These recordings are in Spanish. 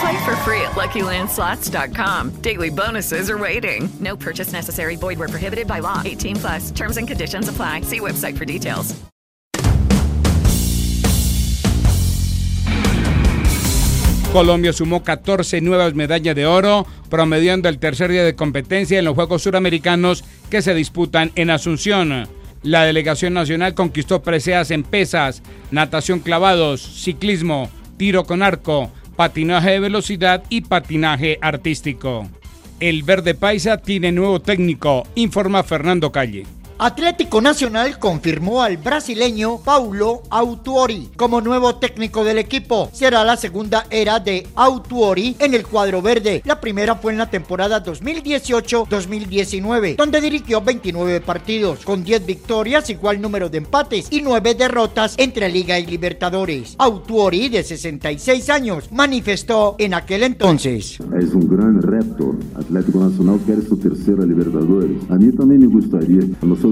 Play for free at LuckyLandSlots.com. Daily bonuses are waiting. No purchase necessary. Void were prohibited by law. 18 plus. Terms and conditions apply. See website for details. Colombia sumó 14 nuevas medallas de oro, promediando el tercer día de competencia en los Juegos Suramericanos que se disputan en Asunción. La delegación nacional conquistó preseas en pesas, natación clavados, ciclismo, tiro con arco, patinaje de velocidad y patinaje artístico. El Verde Paisa tiene nuevo técnico, informa Fernando Calle. Atlético Nacional confirmó al brasileño Paulo Autuori como nuevo técnico del equipo. Será la segunda era de Autuori en el cuadro verde. La primera fue en la temporada 2018-2019, donde dirigió 29 partidos, con 10 victorias, igual número de empates y 9 derrotas entre Liga y Libertadores. Autuori, de 66 años, manifestó en aquel entonces. Es un gran reto. Atlético Nacional quiere su tercera Libertadores. A mí también me gustaría.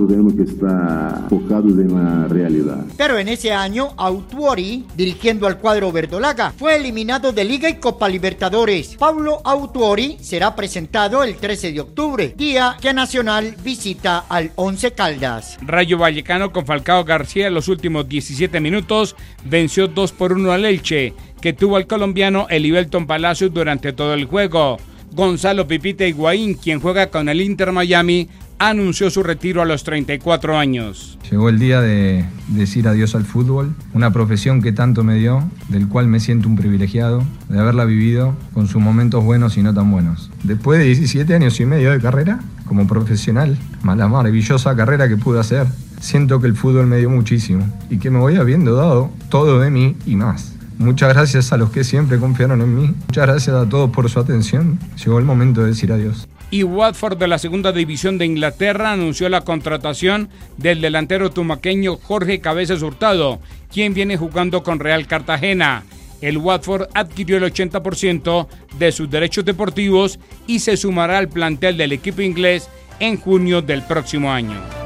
Tenemos que en la realidad. Pero en ese año, Autuori, dirigiendo al cuadro verdolaga, fue eliminado de Liga y Copa Libertadores. Pablo Autuori será presentado el 13 de octubre, día que Nacional visita al Once Caldas. Rayo Vallecano con Falcao García en los últimos 17 minutos venció 2 por 1 al Elche, que tuvo al colombiano Elibelton Palacios durante todo el juego. Gonzalo Pipita Higuaín, quien juega con el Inter Miami, anunció su retiro a los 34 años. Llegó el día de decir adiós al fútbol, una profesión que tanto me dio, del cual me siento un privilegiado, de haberla vivido con sus momentos buenos y no tan buenos. Después de 17 años y medio de carrera, como profesional, la maravillosa carrera que pude hacer, siento que el fútbol me dio muchísimo y que me voy habiendo dado todo de mí y más. Muchas gracias a los que siempre confiaron en mí. Muchas gracias a todos por su atención. Llegó el momento de decir adiós y Watford de la segunda división de Inglaterra anunció la contratación del delantero tumaqueño Jorge Cabezas Hurtado, quien viene jugando con Real Cartagena. El Watford adquirió el 80% de sus derechos deportivos y se sumará al plantel del equipo inglés en junio del próximo año.